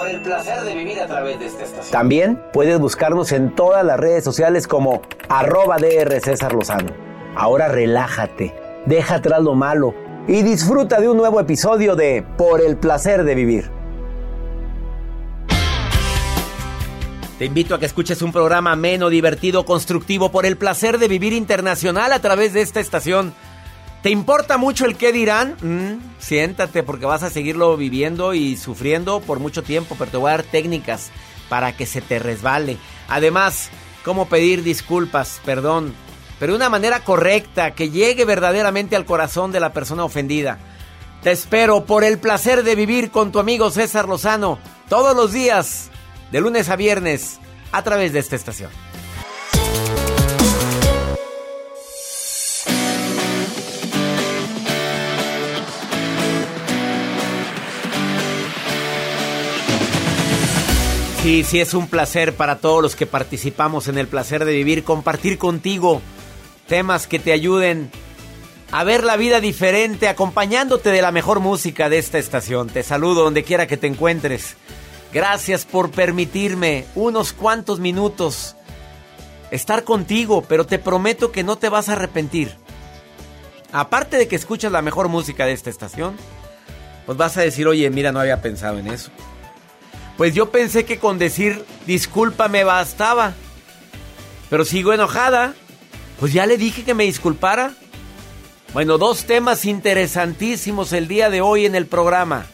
Por el placer de vivir a través de esta estación. También puedes buscarnos en todas las redes sociales como arroba DR César Lozano. Ahora relájate, deja atrás lo malo y disfruta de un nuevo episodio de Por el placer de vivir. Te invito a que escuches un programa ameno, divertido, constructivo por el placer de vivir internacional a través de esta estación. ¿Te importa mucho el qué dirán? Mm, siéntate porque vas a seguirlo viviendo y sufriendo por mucho tiempo, pero te voy a dar técnicas para que se te resbale. Además, cómo pedir disculpas, perdón, pero de una manera correcta, que llegue verdaderamente al corazón de la persona ofendida. Te espero por el placer de vivir con tu amigo César Lozano todos los días, de lunes a viernes, a través de esta estación. Sí, sí, es un placer para todos los que participamos en el placer de vivir, compartir contigo temas que te ayuden a ver la vida diferente, acompañándote de la mejor música de esta estación. Te saludo donde quiera que te encuentres. Gracias por permitirme unos cuantos minutos estar contigo, pero te prometo que no te vas a arrepentir. Aparte de que escuchas la mejor música de esta estación, pues vas a decir, oye, mira, no había pensado en eso. Pues yo pensé que con decir disculpa me bastaba. Pero sigo enojada. Pues ya le dije que me disculpara. Bueno, dos temas interesantísimos el día de hoy en el programa.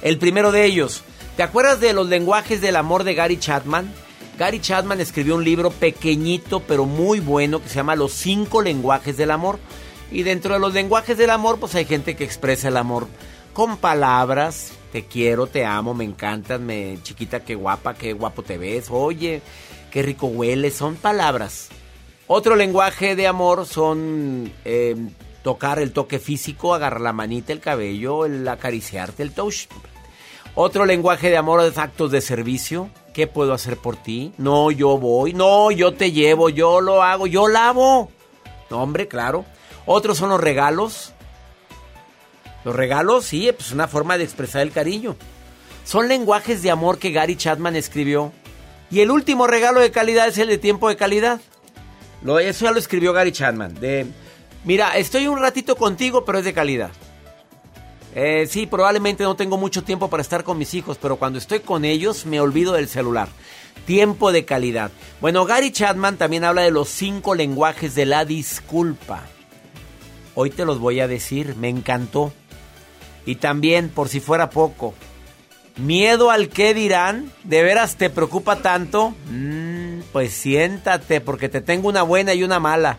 El primero de ellos, ¿te acuerdas de los lenguajes del amor de Gary Chapman? Gary Chapman escribió un libro pequeñito pero muy bueno que se llama Los cinco lenguajes del amor. Y dentro de los lenguajes del amor, pues hay gente que expresa el amor con palabras. Te quiero, te amo, me encantas, me chiquita, qué guapa, qué guapo te ves. Oye, qué rico hueles. Son palabras. Otro lenguaje de amor son eh, tocar el toque físico, agarrar la manita, el cabello, el acariciarte, el touch. Otro lenguaje de amor es actos de servicio. ¿Qué puedo hacer por ti? No, yo voy. No, yo te llevo, yo lo hago, yo lavo. Hombre, claro. Otros son los regalos. Los regalos, sí, pues es una forma de expresar el cariño. Son lenguajes de amor que Gary Chapman escribió. Y el último regalo de calidad es el de tiempo de calidad. Lo, eso ya lo escribió Gary Chapman. De, mira, estoy un ratito contigo, pero es de calidad. Eh, sí, probablemente no tengo mucho tiempo para estar con mis hijos, pero cuando estoy con ellos me olvido del celular. Tiempo de calidad. Bueno, Gary Chapman también habla de los cinco lenguajes de la disculpa. Hoy te los voy a decir, me encantó. Y también, por si fuera poco, miedo al qué dirán, ¿de veras te preocupa tanto? Mm, pues siéntate, porque te tengo una buena y una mala.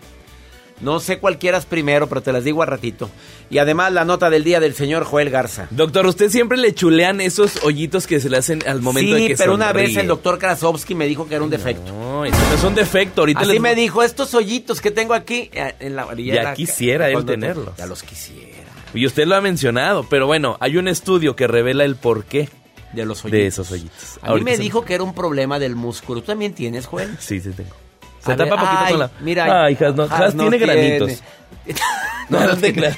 No sé cuál quieras primero, pero te las digo a ratito. Y además la nota del día del señor Joel Garza. Doctor, usted siempre le chulean esos hoyitos que se le hacen al momento sí, de que pero una vez el doctor Krasovsky me dijo que era un defecto. No, eso no es un defecto. Ahorita Así les- me dijo, estos hoyitos que tengo aquí eh, en la orilla. Ya la- quisiera él tenerlos. Ya los quisiera. Y usted lo ha mencionado, pero bueno, hay un estudio que revela el porqué De los hoyitos. de esos hoyitos. A mí me se- dijo que era un problema del músculo. ¿Tú también tienes, Joel? Sí, sí tengo. Se A ver, tapa poquito ay, con la. mira, Ay, Has, no, Has Has no tiene tiene. granitos. No, No, no tiene.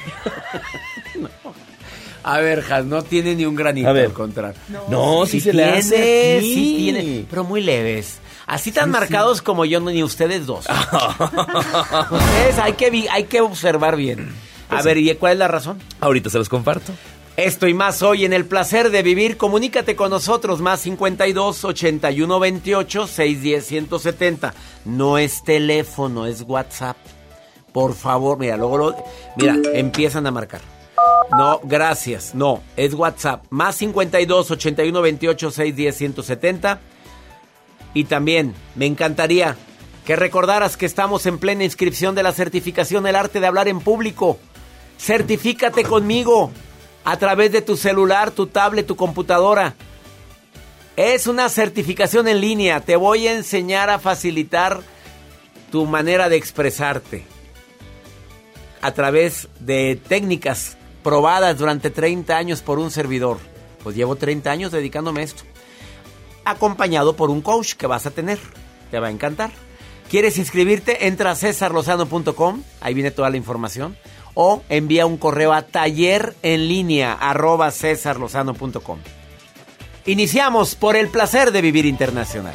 A ver, Has, no tiene ni un granito A ver. al contrario. No, sí, se le tiene, hace aquí. sí tiene, pero muy leves. Así tan marcados como yo, no, ni ustedes dos. ustedes hay que, hay que observar bien. Pues A ver, ¿y cuál es la razón? Ahorita se los comparto. Esto y más hoy en el placer de vivir. Comunícate con nosotros, más 52 81 28 610 170. No es teléfono, es WhatsApp. Por favor, mira, luego lo- mira, empiezan a marcar. No, gracias. No, es WhatsApp. Más 52 81 28 610 170. Y también me encantaría que recordaras que estamos en plena inscripción de la certificación El arte de hablar en público. Certifícate conmigo a través de tu celular, tu tablet, tu computadora. Es una certificación en línea. Te voy a enseñar a facilitar tu manera de expresarte a través de técnicas probadas durante 30 años por un servidor. Pues llevo 30 años dedicándome a esto. Acompañado por un coach que vas a tener. Te va a encantar. ¿Quieres inscribirte? Entra a cesarlozano.com. Ahí viene toda la información. O envía un correo a taller en línea arroba cesarlozano.com. Iniciamos por el placer de vivir internacional.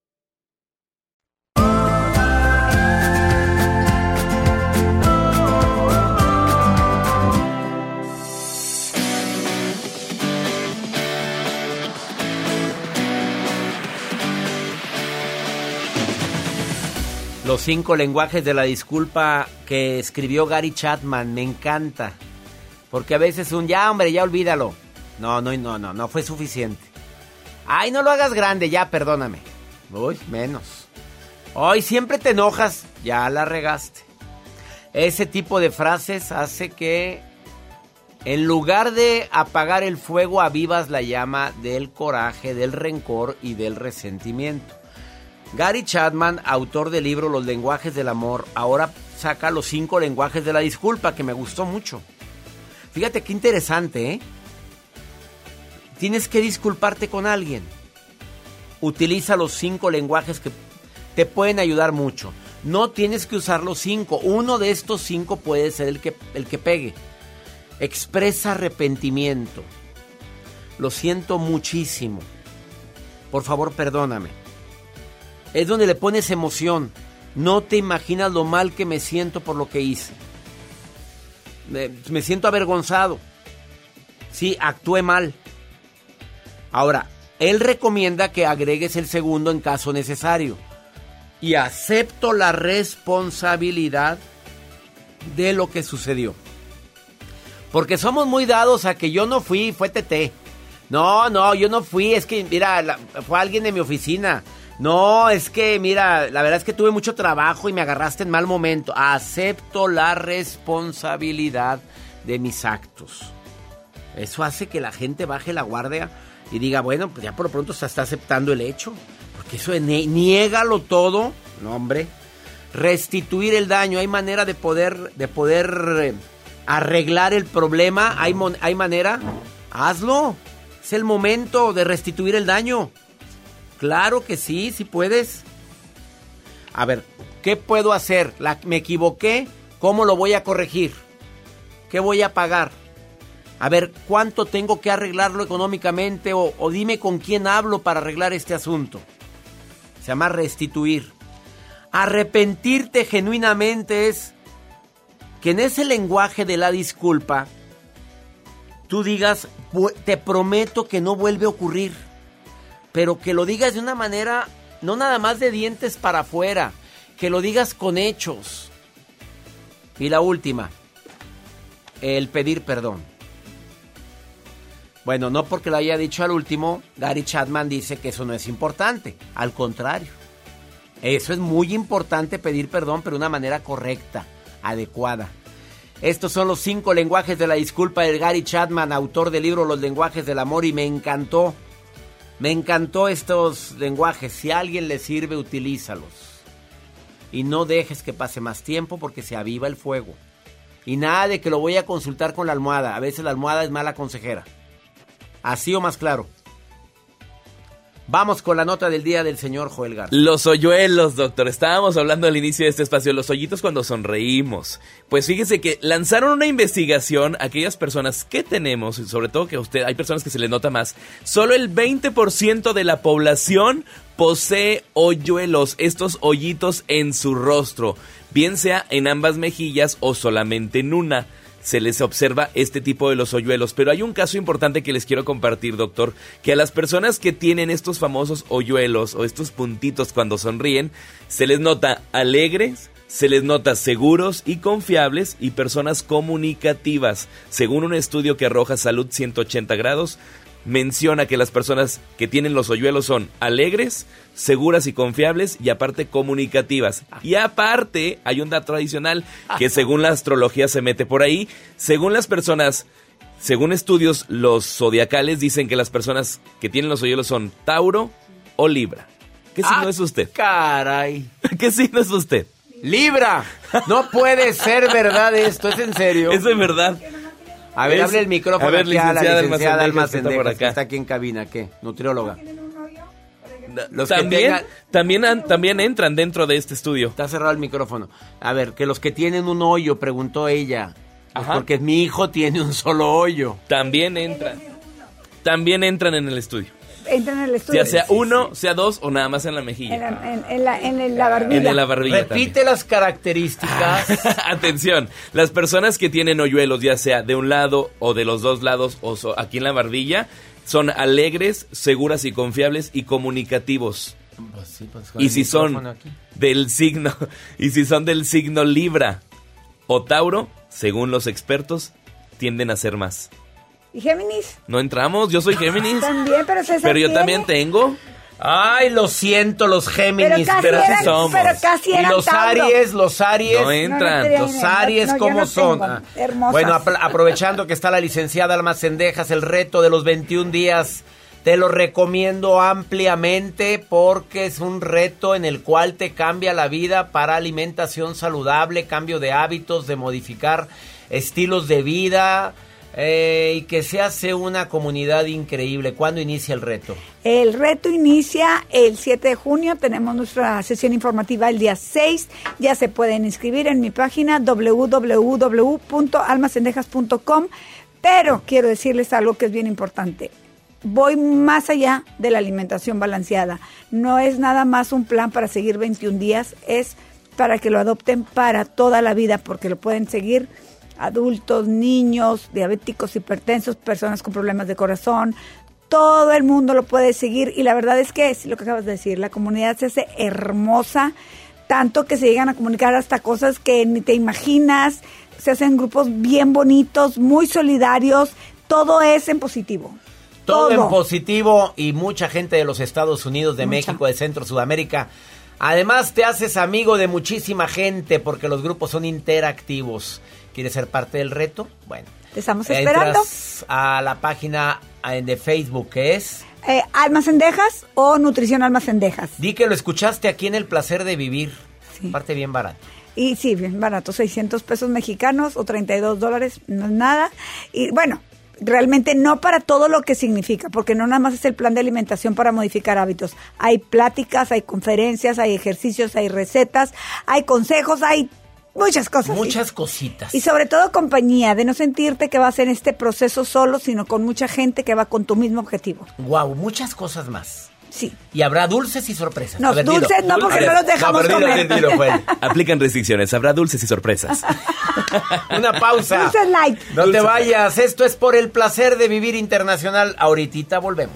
Los cinco lenguajes de la disculpa que escribió Gary Chapman, me encanta. Porque a veces un ya, hombre, ya olvídalo. No, no, no, no, no fue suficiente. Ay, no lo hagas grande, ya, perdóname. Uy, menos. Hoy siempre te enojas, ya la regaste. Ese tipo de frases hace que en lugar de apagar el fuego, avivas la llama del coraje, del rencor y del resentimiento. Gary Chapman, autor del libro Los lenguajes del amor, ahora saca los cinco lenguajes de la disculpa, que me gustó mucho. Fíjate qué interesante, ¿eh? Tienes que disculparte con alguien. Utiliza los cinco lenguajes que te pueden ayudar mucho. No tienes que usar los cinco. Uno de estos cinco puede ser el que, el que pegue. Expresa arrepentimiento. Lo siento muchísimo. Por favor, perdóname. Es donde le pones emoción. No te imaginas lo mal que me siento por lo que hice. Me, siento avergonzado. Sí, actué mal. Ahora, él recomienda que agregues el segundo en caso necesario. Y acepto la responsabilidad de lo que sucedió. Porque somos muy dados a que yo no fui, fue TT. No, no, yo no fui, es que, mira, fue alguien de mi oficina. No, es que, mira, la verdad es que tuve mucho trabajo y me agarraste en mal momento. Acepto la responsabilidad de mis actos. Eso hace que la gente baje la guardia y diga, bueno, pues ya por lo pronto se está aceptando el hecho. Porque eso de niégalo todo. No, hombre. Restituir el daño. Hay manera de poder, de poder eh, arreglar el problema. Hay, mon- hay manera. Hazlo. Es el momento de restituir el daño. Claro que sí, sí puedes. A ver, ¿qué puedo hacer? Me equivoqué. ¿Cómo lo voy a corregir? ¿Qué voy a pagar? A ver, ¿cuánto tengo que arreglarlo económicamente? O, o dime con quién hablo para arreglar este asunto. Se llama restituir. Arrepentirte genuinamente es que en ese lenguaje de la disculpa, tú digas, "Bu- te prometo que no vuelve a ocurrir. Pero que lo digas de una manera, no nada más de dientes para afuera, que lo digas con hechos. Y la última, el pedir perdón. Bueno, no porque lo haya dicho al último, Gary Chapman dice que eso no es importante. Al contrario. Eso es muy importante pedir perdón, pero de una manera correcta, adecuada. Estos son los cinco lenguajes de la disculpa de Gary Chapman, autor del libro Los lenguajes del amor, y me encantó. Me encantó estos lenguajes. Si a alguien le sirve, utilízalos. Y no dejes que pase más tiempo porque se aviva el fuego. Y nada de que lo voy a consultar con la almohada. A veces la almohada es mala consejera. Así o más claro. Vamos con la nota del día del señor Joel Garza. Los hoyuelos, doctor. Estábamos hablando al inicio de este espacio, los hoyitos cuando sonreímos. Pues fíjese que lanzaron una investigación a aquellas personas que tenemos, y sobre todo que a usted, hay personas que se les nota más. Solo el 20% de la población posee hoyuelos, estos hoyitos en su rostro, bien sea en ambas mejillas o solamente en una se les observa este tipo de los hoyuelos. Pero hay un caso importante que les quiero compartir, doctor, que a las personas que tienen estos famosos hoyuelos o estos puntitos cuando sonríen, se les nota alegres, se les nota seguros y confiables y personas comunicativas. Según un estudio que arroja Salud 180 grados, menciona que las personas que tienen los hoyuelos son alegres, seguras y confiables y aparte comunicativas. Y aparte hay un dato adicional que según la astrología se mete por ahí, según las personas, según estudios los zodiacales dicen que las personas que tienen los hoyuelos son Tauro o Libra. ¿Qué signo Ah, es usted? Caray. ¿Qué signo es usted? Libra. No puede ser verdad esto, es en serio. Es de verdad. A ver, Es- hable el micrófono a ver, aquí a la licenciada licenciada Alma que está acá. está aquí en cabina, ¿qué? Nutrióloga. Los que También, tengan- también, también entran dentro de este estudio. Está cerrado el micrófono. A ver, que los que tienen un hoyo, preguntó ella. Pues Ajá. porque mi hijo tiene un solo hoyo. También entran. También entran en el estudio. Entra en el estudio. Ya sea uno, sea dos o nada más en la mejilla. En la, en- en la- en la barbilla. En la barbilla Repite las características. Atención, las personas que tienen hoyuelos, ya sea de un lado o de los dos lados o so- aquí en la barbilla, son alegres, seguras y confiables y comunicativos. Pues sí, pues, Y si son aquí. del signo, y si son del signo Libra o Tauro, según los expertos, tienden a ser más. ¿Y Géminis? No entramos, yo soy Géminis. También, pero César Pero yo tiene. también tengo. Ay, lo siento, los Géminis. Pero eran, somos. pero casi y eran los Tauro. Aries, los Aries. No entran. Los Aries, no, ¿cómo no son? Ah. Bueno, aprovechando que está la licenciada Alma Cendejas, el reto de los 21 días, te lo recomiendo ampliamente porque es un reto en el cual te cambia la vida para alimentación saludable, cambio de hábitos, de modificar estilos de vida eh, y que se hace una comunidad increíble. ¿Cuándo inicia el reto? El reto inicia el 7 de junio. Tenemos nuestra sesión informativa el día 6. Ya se pueden inscribir en mi página www.almacendejas.com. Pero quiero decirles algo que es bien importante. Voy más allá de la alimentación balanceada. No es nada más un plan para seguir 21 días, es para que lo adopten para toda la vida, porque lo pueden seguir adultos, niños, diabéticos, hipertensos, personas con problemas de corazón, todo el mundo lo puede seguir y la verdad es que es lo que acabas de decir, la comunidad se hace hermosa, tanto que se llegan a comunicar hasta cosas que ni te imaginas, se hacen grupos bien bonitos, muy solidarios, todo es en positivo. Todo, en positivo y mucha gente de los Estados Unidos, de México, de Centro, Sudamérica. Además te haces amigo de muchísima gente porque los grupos son interactivos. ¿Quieres ser parte del reto? Bueno. Te estamos esperando. a la página eh, de Facebook que es... Eh, Almas Endejas o Nutrición Almas Endejas. Di que lo escuchaste aquí en El Placer de Vivir. Parte bien barata. Y sí, bien barato, 600 pesos mexicanos o 32 dólares, no es nada. Y bueno, realmente no para todo lo que significa, porque no nada más es el plan de alimentación para modificar hábitos. Hay pláticas, hay conferencias, hay ejercicios, hay recetas, hay consejos, hay muchas cosas. Muchas cositas. Y sobre todo compañía, de no sentirte que vas en este proceso solo, sino con mucha gente que va con tu mismo objetivo. Wow, muchas cosas más. Sí. Y habrá dulces y sorpresas. No, dulces no, porque no los dejamos comer. Aplican restricciones. Habrá dulces y sorpresas. Una pausa. Dulces light. No te vayas. Esto es por el placer de vivir internacional. Ahorita volvemos.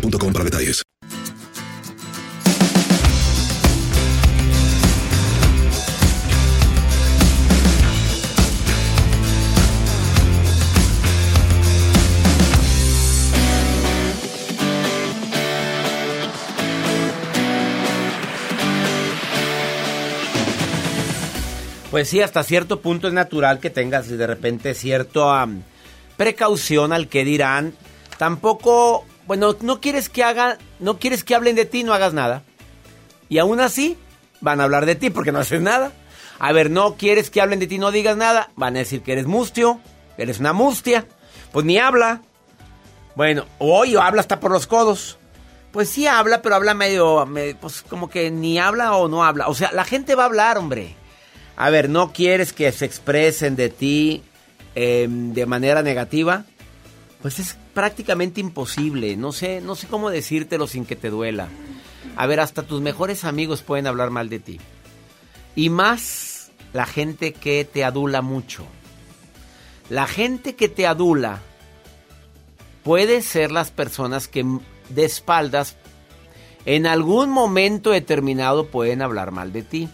boostmobile.com para detalles. Pues sí, hasta cierto punto es natural que tengas de repente cierta precaución al que dirán. Tampoco bueno, no quieres que hagan, no quieres que hablen de ti, no hagas nada. Y aún así, van a hablar de ti porque no haces nada. A ver, no quieres que hablen de ti, no digas nada. Van a decir que eres mustio, eres una mustia. Pues ni habla. Bueno, hoy habla hasta por los codos. Pues sí habla, pero habla medio, pues como que ni habla o no habla. O sea, la gente va a hablar, hombre. A ver, ¿no quieres que se expresen de ti em, de manera negativa? Pues es prácticamente imposible. No sé, no sé cómo decírtelo sin que te duela. A ver, hasta tus mejores amigos pueden hablar mal de ti. Y más la gente que te adula mucho. La gente que te adula puede ser las personas que de espaldas en algún momento determinado pueden hablar mal de ti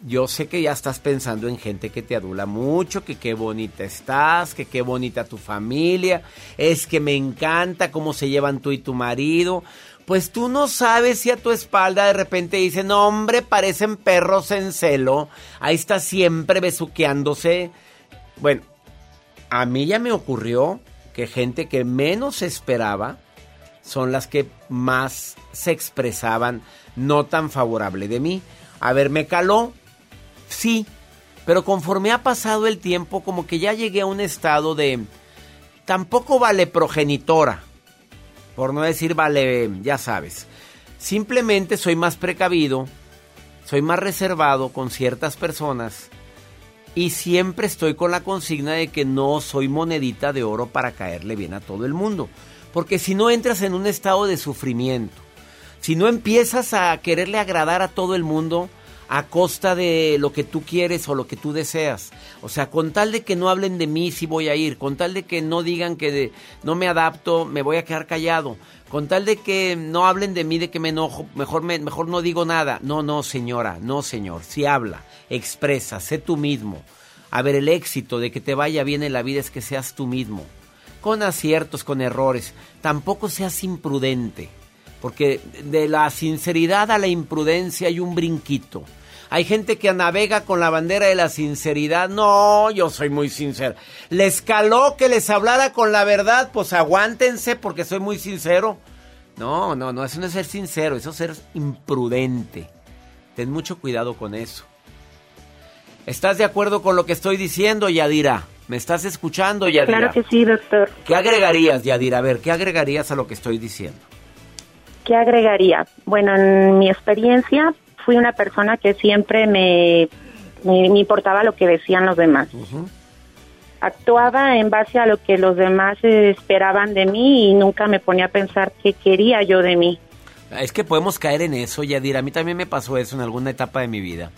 yo sé que ya estás pensando en gente que te adula mucho, que qué bonita estás, que qué bonita tu familia, es que me encanta cómo se llevan tú y tu marido. Pues tú no sabes si a tu espalda de repente dicen, hombre, parecen perros en celo, ahí está siempre besuqueándose. Bueno, a mí ya me ocurrió que gente que menos esperaba son las que más se expresaban no tan favorable de mí. A ver, me caló, sí, pero conforme ha pasado el tiempo, como que ya llegué a un estado de... Tampoco vale progenitora, por no decir vale, ya sabes. Simplemente soy más precavido, soy más reservado con ciertas personas y siempre estoy con la consigna de que no soy monedita de oro para caerle bien a todo el mundo. Porque si no entras en un estado de sufrimiento, si no empiezas a quererle agradar a todo el mundo a costa de lo que tú quieres o lo que tú deseas. O sea, con tal de que no hablen de mí si voy a ir, con tal de que no digan que no me adapto, me voy a quedar callado, con tal de que no hablen de mí, de que me enojo, mejor, mejor no digo nada. No, no, señora, no, señor. Si habla, expresa, sé tú mismo. A ver, el éxito de que te vaya bien en la vida es que seas tú mismo. Con aciertos, con errores. Tampoco seas imprudente. Porque de la sinceridad a la imprudencia hay un brinquito. Hay gente que navega con la bandera de la sinceridad. No, yo soy muy sincero. Les caló que les hablara con la verdad. Pues aguántense porque soy muy sincero. No, no, no, eso no es ser sincero, eso es ser imprudente. Ten mucho cuidado con eso. ¿Estás de acuerdo con lo que estoy diciendo, Yadira? ¿Me estás escuchando, Yadira? Claro que sí, doctor. ¿Qué agregarías, Yadira? A ver, ¿qué agregarías a lo que estoy diciendo? ¿Qué agregaría? Bueno, en mi experiencia fui una persona que siempre me, me, importaba lo que decían los demás. Actuaba en base a lo que los demás esperaban de mí y nunca me ponía a pensar qué quería yo de mí. Es que podemos caer en eso, Yadira. A mí también me pasó eso en alguna etapa de mi vida.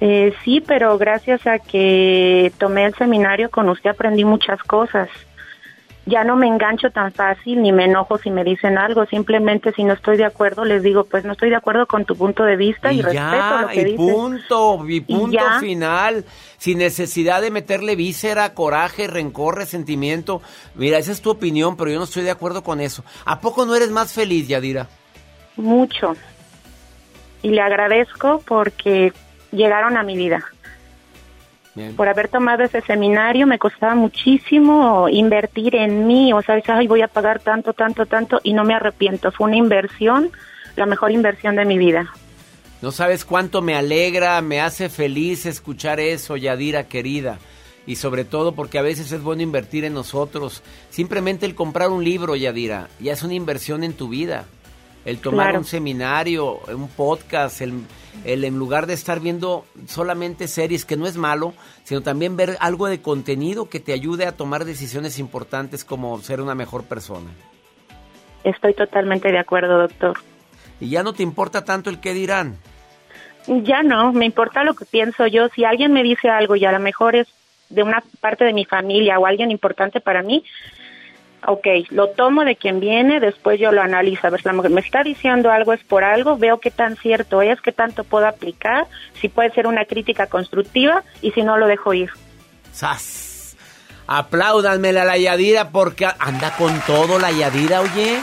Eh, sí, pero gracias a que tomé el seminario con usted aprendí muchas cosas. Ya no me engancho tan fácil ni me enojo si me dicen algo. Simplemente si no estoy de acuerdo les digo, pues no estoy de acuerdo con tu punto de vista y, respeto lo que y Punto, y punto final. Sin necesidad de meterle víscera, coraje, rencor, resentimiento. Mira, esa es tu opinión, pero yo no estoy de acuerdo con eso. ¿A poco no eres más feliz, Yadira? Mucho. Y le agradezco porque llegaron a mi vida. Por haber tomado ese seminario me costaba muchísimo invertir en mí, o sea, ay, voy a pagar tanto, tanto, tanto y no me arrepiento. Fue una inversión, la mejor inversión de mi vida. No sabes cuánto me alegra, me hace feliz escuchar eso, Yadira querida. Y sobre todo porque a veces es bueno invertir en nosotros. Simplemente el comprar un libro, Yadira, ya es una inversión en tu vida. El tomar un seminario, un podcast, el el en lugar de estar viendo solamente series, que no es malo, sino también ver algo de contenido que te ayude a tomar decisiones importantes como ser una mejor persona. Estoy totalmente de acuerdo, doctor. ¿Y ya no te importa tanto el qué dirán? Ya no, me importa lo que pienso yo. Si alguien me dice algo y a lo mejor es de una parte de mi familia o alguien importante para mí, ok, lo tomo de quien viene, después yo lo analizo, a ver, si la mujer me está diciendo algo es por algo, veo qué tan cierto es, qué tanto puedo aplicar, si puede ser una crítica constructiva y si no lo dejo ir. ¡Sas! Apláudanmela a la Yadira porque anda con todo la Yadira, oye.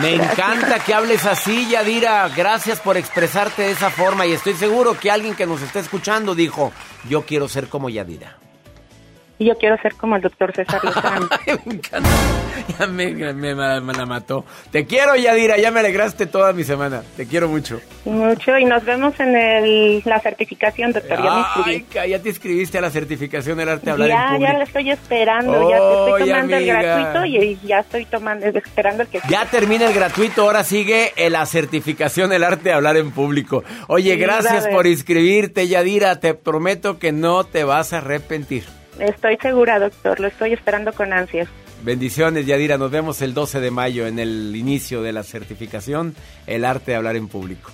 Me encanta que hables así, Yadira. Gracias por expresarte de esa forma y estoy seguro que alguien que nos está escuchando dijo, yo quiero ser como Yadira y yo quiero ser como el doctor César Lozano. me encanta. Ya me, la mató. Te quiero, Yadira. Ya me alegraste toda mi semana. Te quiero mucho. Mucho. Y nos vemos en el, la certificación, doctor. Ya te inscribiste a la certificación del arte de hablar ya, en público. Ya, la estoy esperando. ya estoy tomando el gratuito y ya estoy tomando, esperando el que... Ya termina el gratuito. Ahora sigue la certificación del arte de hablar en público. Oye, gracias por inscribirte, Yadira. Te prometo que no te vas a arrepentir. Estoy segura, doctor, lo estoy esperando con ansias. Bendiciones, Yadira. Nos vemos el 12 de mayo en el inicio de la certificación El arte de hablar en público.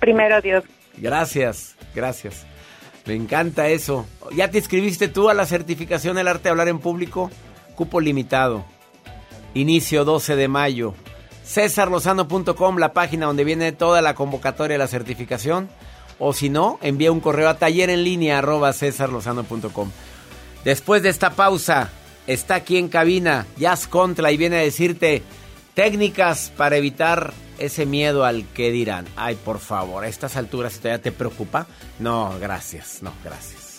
Primero Dios. Gracias, gracias. Me encanta eso. ¿Ya te inscribiste tú a la certificación El arte de hablar en público? Cupo limitado. Inicio 12 de mayo. Cesarlozano.com, la página donde viene toda la convocatoria de la certificación. O si no, envía un correo a taller en línea arroba cesarlozano.com. Después de esta pausa, está aquí en cabina Jazz Contra y viene a decirte técnicas para evitar ese miedo al que dirán. Ay, por favor, a estas alturas todavía te preocupa. No, gracias, no, gracias.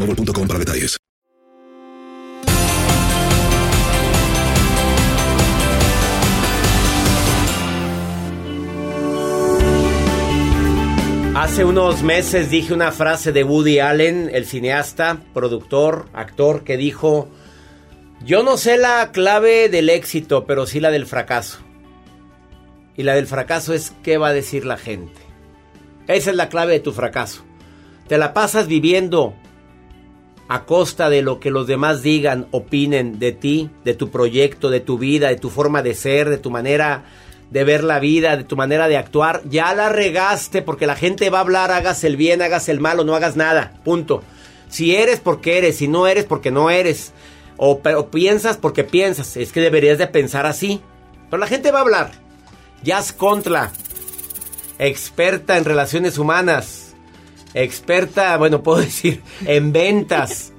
boostmobile.com para detalles. Hace unos meses dije una frase de Woody Allen, el cineasta, productor, actor, que dijo, yo no sé la clave del éxito, pero sí la del fracaso. Y la del fracaso es qué va a decir la gente. Esa es la clave de tu fracaso. Te la pasas viviendo a costa de lo que los demás digan, opinen de ti, de tu proyecto, de tu vida, de tu forma de ser, de tu manera de ver la vida, de tu manera de actuar, ya la regaste porque la gente va a hablar, hagas el bien, hagas el mal o no hagas nada, punto. Si eres porque eres, si no eres porque no eres, o, pero piensas porque piensas, es que deberías de pensar así. Pero la gente va a hablar. Jazz Contra, experta en relaciones humanas, experta, bueno, puedo decir, en ventas,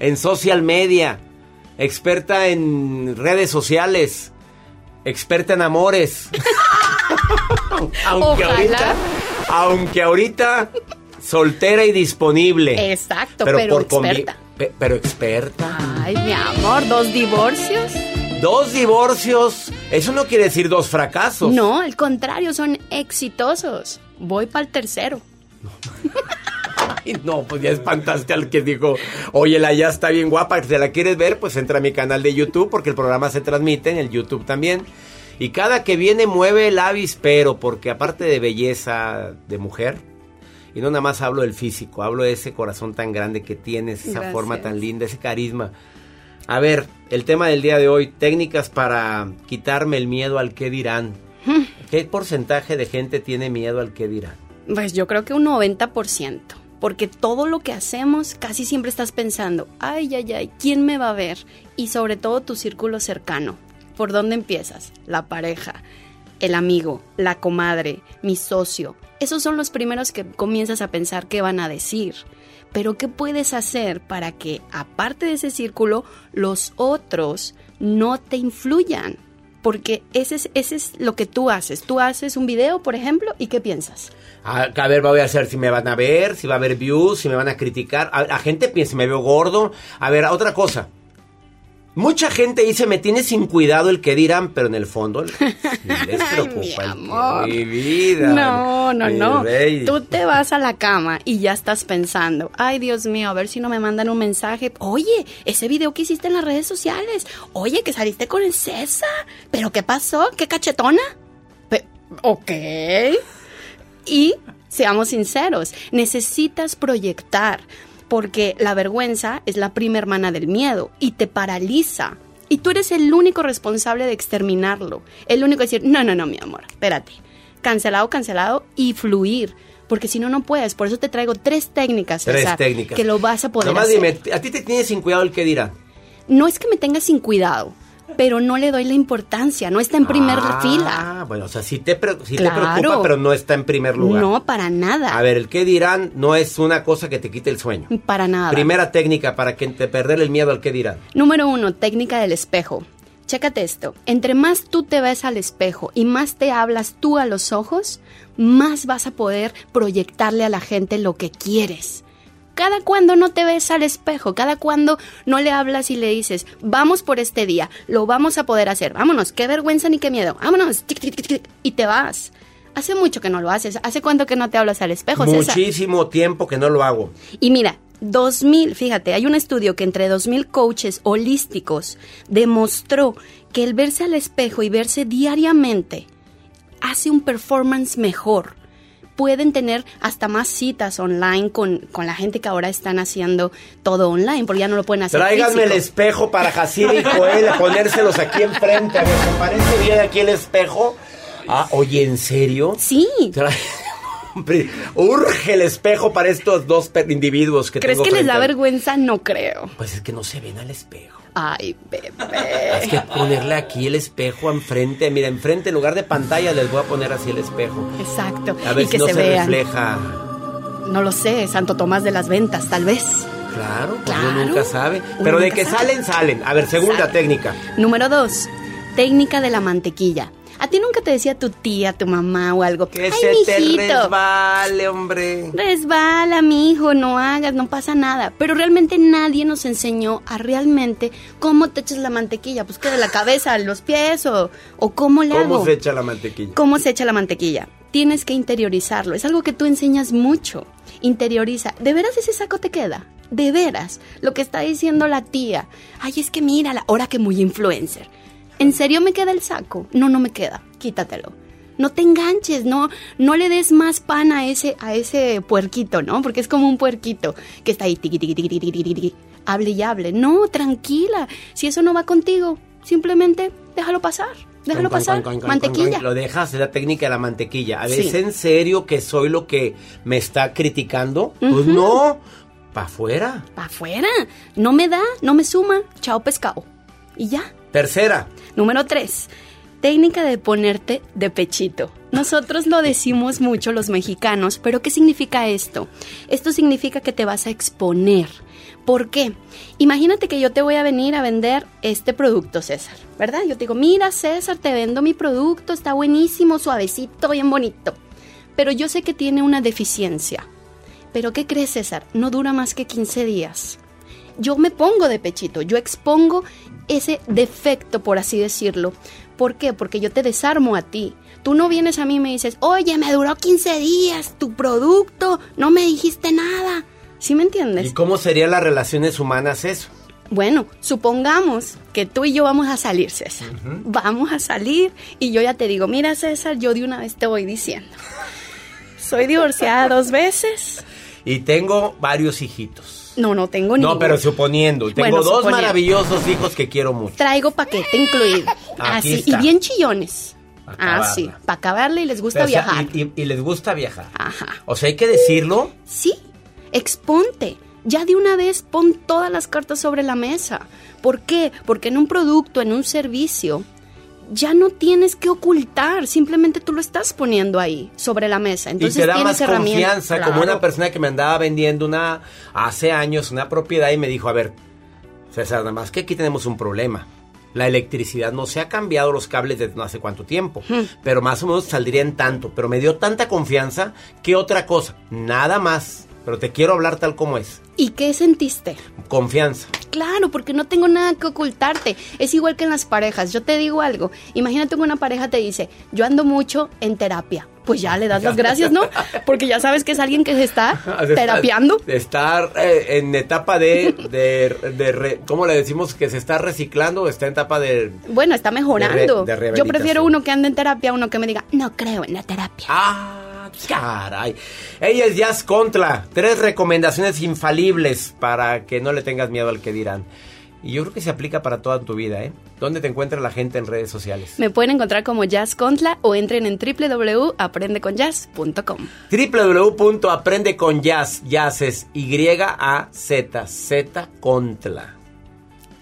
en social media, experta en redes sociales, experta en amores. aunque Ojalá. ahorita, aunque ahorita soltera y disponible. Exacto, pero, experta. pe- pero experta. Ay, mi amor, dos divorcios. Dos divorcios. Eso no quiere decir dos fracasos. No, al contrario, son exitosos. Voy para el tercero. Ay, no, pues ya espantaste al que dijo, oye, la ya está bien guapa, si la quieres ver, pues entra a mi canal de YouTube, porque el programa se transmite en el YouTube también. Y cada que viene mueve el avispero, porque aparte de belleza de mujer, y no nada más hablo del físico, hablo de ese corazón tan grande que tienes, esa Gracias. forma tan linda, ese carisma. A ver, el tema del día de hoy, técnicas para quitarme el miedo al que dirán. ¿Qué porcentaje de gente tiene miedo al que dirán? Pues yo creo que un 90%. Porque todo lo que hacemos casi siempre estás pensando, ay, ay, ay, ¿quién me va a ver? Y sobre todo tu círculo cercano. ¿Por dónde empiezas? La pareja, el amigo, la comadre, mi socio. Esos son los primeros que comienzas a pensar qué van a decir. Pero ¿qué puedes hacer para que, aparte de ese círculo, los otros no te influyan? Porque ese es, ese es lo que tú haces. Tú haces un video, por ejemplo, ¿y qué piensas? A, a ver, voy a hacer si me van a ver, si va a haber views, si me van a criticar. A, la gente piensa, me veo gordo. A ver, otra cosa. Mucha gente dice, me tiene sin cuidado el que dirán, pero en el fondo les preocupa mi el que- amor. mi vida. No, no, no. rey. Tú te vas a la cama y ya estás pensando, ay Dios mío, a ver si no me mandan un mensaje. Oye, ese video que hiciste en las redes sociales. Oye, que saliste con el César. ¿Pero qué pasó? ¿Qué cachetona? Pe- ok. Y seamos sinceros, necesitas proyectar. Porque la vergüenza es la prima hermana del miedo y te paraliza. Y tú eres el único responsable de exterminarlo. El único de decir, no, no, no, mi amor, espérate. Cancelado, cancelado y fluir. Porque si no, no puedes. Por eso te traigo tres técnicas, Tres César, técnicas. que lo vas a poder Nomás hacer. dime, ¿a ti te tienes sin cuidado el que dirá? No es que me tengas sin cuidado, pero no le doy la importancia. No está en primer Ah, fila. bueno, o sea, sí te, sí te Claro. preocupa, pero no está en primer lugar. No, para nada. A ver, el que dirán no es una cosa que te quite el sueño. Para nada. Primera técnica para que te perder el miedo al que dirán. Número uno, técnica del espejo. Chécate esto. Entre más tú te ves al espejo y más te hablas tú a los ojos, más vas a poder proyectarle a la gente lo que quieres. Cada cuando no te ves al espejo, cada cuando no le hablas y le dices, vamos por este día, lo vamos a poder hacer, vámonos, qué vergüenza ni qué miedo, vámonos, tic, tic, tic, tic, y te vas. Hace mucho que no lo haces, ¿hace cuánto que no te hablas al espejo, César? Muchísimo tiempo que no lo hago. Y mira, 2000, fíjate, hay un estudio que entre 2000 coaches holísticos demostró que el verse al espejo y verse diariamente hace un performance mejor. Pueden tener hasta más citas online con, con la gente que ahora están haciendo todo online, porque ya no lo pueden hacer. Tráiganme el espejo para Jacira y Joel, ponérselos aquí enfrente. A ver, ¿te parece bien aquí el espejo? Ah, oye, ¿en serio? Sí. Urge el espejo para estos dos individuos que ¿Crees tengo que les da vergüenza? No creo. Pues es que no se ven al espejo. Ay, bebé. Es que ponerle aquí el espejo enfrente. Mira, enfrente en lugar de pantalla les voy a poner así el espejo. Exacto. A ver y si que no se, se, refleja. No lo sé, Santo Tomás de las Ventas, tal vez. Claro, pues Claro. uno nunca sabe. Uno Pero de que sabe. salen, salen. A ver, segunda técnica. Número dos, técnica de la mantequilla. ¿A ti nunca te decía tu tía, tu mamá o algo? Que Ay, se te mijito, resbale, hombre. Resbala, mi hijo, no hagas, no pasa nada. Pero realmente nadie nos enseñó a realmente cómo te echas la mantequilla. Pues que de la cabeza a los pies o, o cómo le ¿Cómo hago. se echa la mantequilla? ¿Cómo se echa la mantequilla? Tienes que interiorizarlo. Es algo que tú enseñas mucho. Interioriza. ¿De veras ese saco te queda? De veras. Lo que está diciendo la tía. Ay, es que mira, ahora que muy influencer. ¿En serio me queda el saco? No, no me queda. Quítatelo. No te enganches, no, no le des más pan a ese, a ese puerquito, ¿no? Porque es como un puerquito que está ahí, tiqui, tiqui, tiqui, tiqui, tiqui, tiqui, hable y hable. No, tranquila. Si eso no va contigo, simplemente déjalo pasar. Déjalo Con, pasar. con, con, con, Mantequilla. Lo dejas, es la técnica de la mantequilla. A ver, Sí. ¿es en serio que soy lo que me está criticando? Pues no, pa' afuera. Pa' afuera. No me da, no me suma. Chao pescado. Y ya. Tercera, Número 3. Técnica de ponerte de pechito. Nosotros lo decimos mucho los mexicanos, pero ¿qué significa esto? Esto significa que te vas a exponer. ¿Por qué? Imagínate que yo te voy a venir a vender este producto, César, ¿verdad? Yo te digo, mira, César, te vendo mi producto, está buenísimo, suavecito, bien bonito. Pero yo sé que tiene una deficiencia. Pero ¿qué crees, César? No dura más que 15 días yo me pongo de pechito, yo expongo ese defecto, por así decirlo. ¿Por qué? Porque yo te desarmo a ti. Tú no vienes a mí y me dices, oye, me duró 15 días tu producto, no me dijiste nada. ¿Sí me entiendes? ¿y cómo serían las relaciones humanas eso? Bueno, supongamos que tú y yo vamos a salir, César. Vamos a salir y yo ya te digo, mira, César, yo de una vez te voy diciendo. Soy divorciada dos veces. Y tengo varios hijitos. No, no tengo ni. No, pero suponiendo. Tengo Bueno, dos suponiendo. maravillosos hijos que quiero mucho. Traigo paquete incluido. Aquí Así, y bien chillones. Ah, acabarla. sí, para acabarle y les gusta O sea, viajar. y, y- y les gusta viajar. Ajá. O sea, hay que decirlo. Sí, exponte. Ya de una vez pon todas las cartas sobre la mesa. ¿Por qué? Porque en un producto, en un servicio, ya no tienes que ocultar, simplemente tú lo estás poniendo ahí, sobre la mesa. Entonces y te da tienes más confianza, como una persona que me andaba vendiendo una hace años una propiedad y me dijo, a ver, César, nada más que aquí tenemos un problema. La electricidad no se ha cambiado los cables desde no hace cuánto tiempo, pero más o menos saldría en tanto. Pero me dio tanta confianza que otra cosa, nada más. Pero te quiero hablar tal como es. ¿Y qué sentiste? Confianza. Claro, porque no tengo nada que ocultarte. Es igual que en las parejas. Yo te digo algo. Imagínate que una pareja te dice, yo ando mucho en terapia. Pues ya le das las gracias, ¿no? Porque ya sabes que es alguien que se está terapiando. Estar, eh, en etapa de, de, de re- ¿cómo le decimos? Que se está reciclando, está en etapa de... Bueno, está mejorando. De re- yo prefiero uno que ande en terapia a uno que me diga, no creo en la terapia. Ah, Caray. Ella es Jazz Contra. Tres recomendaciones infalibles para que no le tengas miedo al que dirán. Y yo creo que se aplica para toda tu vida, ¿eh? ¿Dónde te encuentra la gente en redes sociales? Me pueden encontrar como Jazz Contla o entren en www.aprendeconyazz.com. www.aprendeconyazz, jazz es Y-A-Z, Z Contla.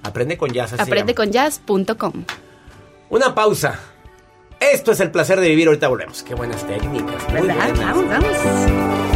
Aprende con jazz. Aprendeconyazz.com. Una pausa. Esto es el placer de vivir. Ahorita volvemos. Qué buenas técnicas. muy ¿Verdad? buenas. Vamos, vamos.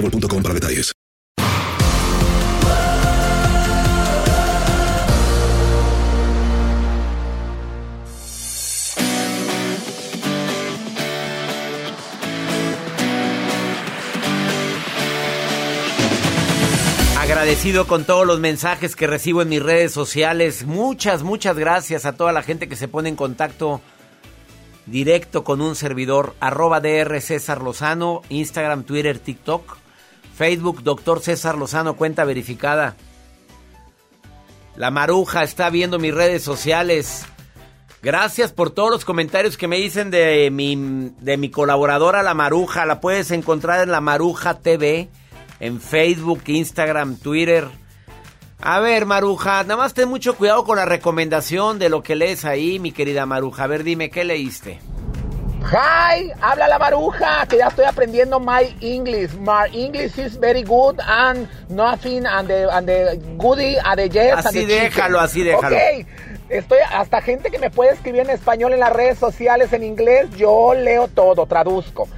boostmobile.com para detalles. Agradecido con todos los mensajes que recibo en mis redes sociales. Muchas, muchas gracias a toda la gente que se pone en contacto directo con un servidor. Arroba DR César Lozano, Instagram, Twitter, TikTok, Facebook, Doctor César Lozano, cuenta verificada. La Maruja está viendo mis redes sociales. Gracias por todos los comentarios que me dicen de mi, de mi colaboradora La Maruja. La puedes encontrar en La Maruja TV, en Facebook, Instagram, Twitter. A ver, Maruja, nada más ten mucho cuidado con la recomendación de lo que lees ahí, mi querida Maruja. A ver, dime, ¿qué leíste? Hi, habla la maruja, que ya estoy aprendiendo my English. My English is very good and nothing and the, and the goodie and the yes and Así the chicken. déjalo, así déjalo. Ok, estoy hasta gente que me puede escribir en español en las redes sociales, en inglés, yo leo todo, traduzco.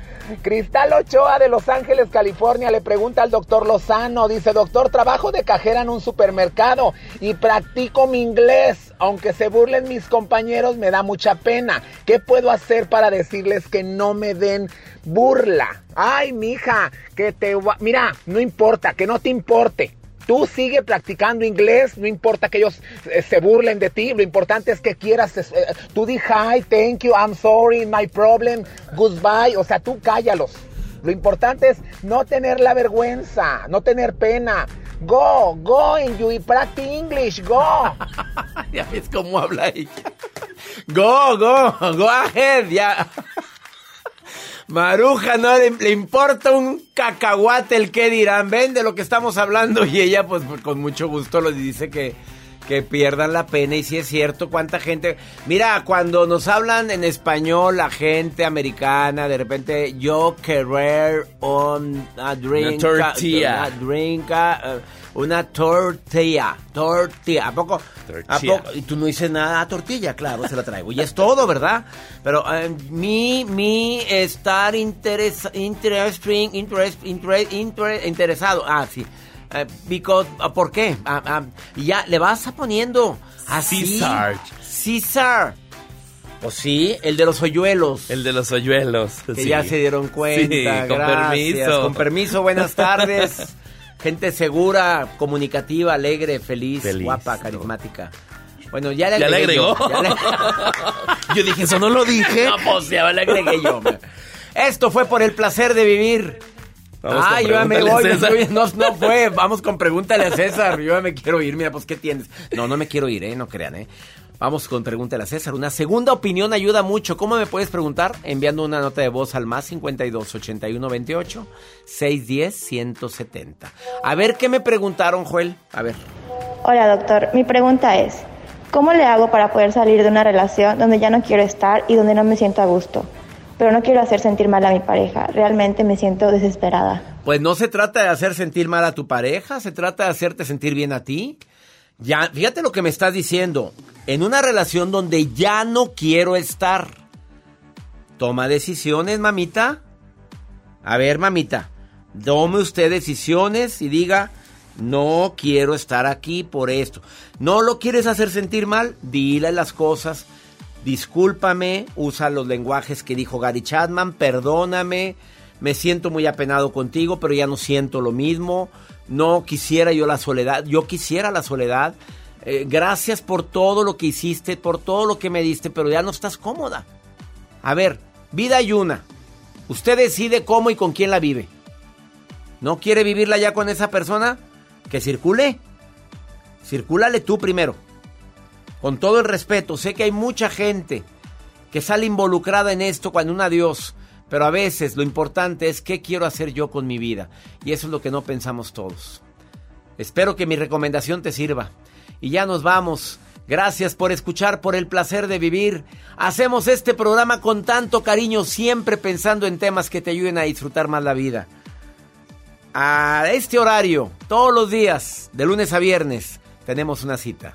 Cristal Ochoa de Los Ángeles, California, le pregunta al doctor Lozano, dice, doctor, trabajo de cajera en un supermercado y practico mi inglés, aunque se burlen mis compañeros, me da mucha pena. ¿Qué puedo hacer para decirles que no me den burla? Ay, mija, que te... Mira, no importa, que no te importe. Tú sigue practicando inglés, no importa que ellos eh, se burlen de ti, lo importante es que quieras, eh, tú di hi, thank you, I'm sorry, my problem, goodbye, o sea, tú cállalos. Lo importante es no tener la vergüenza, no tener pena. Go, go and you practice English, go. ya ves cómo habla ella. Go, go, go ahead, ya. Maruja, no le, le importa un cacahuate el que dirán. Ven de lo que estamos hablando. Y ella, pues, con mucho gusto, lo dice que, que pierdan la pena y si es cierto cuánta gente mira cuando nos hablan en español la gente americana de repente yo querer un a drink Una tortilla. una drink uh, una tortilla tortilla a poco a Tortilla. poco y tú no dices nada "Ah, tortilla claro se la traigo y es todo verdad pero eh, mi mi estar interes, interesting interest, interest, interest- interesado ah sí eh, because, ah, ¿Por qué? Y ya le vas a poniendo así. César. César. O sí, el de los hoyuelos. El de los hoyuelos. que sí. ya se dieron cuenta. Sí, con gracias. permiso. Con permiso, buenas tardes. Gente segura, comunicativa, alegre, feliz, Feliz, guapa, carismática. Bueno, ya le ¿Ya le agregué yo, agregó? ya le- Yo dije, eso no lo dije. No, pues ya le agregué yo. Esto fue por el placer de vivir. Vamos Ay, yo ya me voy. me. No, no fue. Vamos con pregúntale a César. Yo ya me quiero ir. Mira, pues, ¿qué tienes? No, no me quiero ir, ¿eh? No crean, ¿eh? Vamos con pregúntale a César. Una segunda opinión ayuda mucho. ¿Cómo me puedes preguntar? Enviando una nota de voz al más 52 81 28 610 170. A ver, ¿qué me preguntaron, Joel? A ver. Hola doctor, mi pregunta es, ¿cómo le hago para poder salir de una relación donde ya no quiero estar y donde no me siento a gusto? Pero no quiero hacer sentir mal a mi pareja, realmente me siento desesperada. Pues no se trata de hacer sentir mal a tu pareja, se trata de hacerte sentir bien a ti. Ya, fíjate lo que me estás diciendo. En una relación donde ya no quiero estar. Toma decisiones, mamita. A ver, mamita. Tome usted decisiones y diga, no quiero estar aquí por esto. ¿No lo quieres hacer sentir mal? Dile las cosas. Discúlpame, usa los lenguajes que dijo Gary Chapman, perdóname, me siento muy apenado contigo, pero ya no siento lo mismo. No quisiera yo la soledad, yo quisiera la soledad. Eh, gracias por todo lo que hiciste, por todo lo que me diste, pero ya no estás cómoda. A ver, vida hay una. Usted decide cómo y con quién la vive. ¿No quiere vivirla ya con esa persona? Que circule. Circúlale tú primero. Con todo el respeto, sé que hay mucha gente que sale involucrada en esto cuando un adiós, pero a veces lo importante es qué quiero hacer yo con mi vida. Y eso es lo que no pensamos todos. Espero que mi recomendación te sirva. Y ya nos vamos. Gracias por escuchar, por el placer de vivir. Hacemos este programa con tanto cariño, siempre pensando en temas que te ayuden a disfrutar más la vida. A este horario, todos los días, de lunes a viernes, tenemos una cita.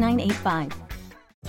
6985.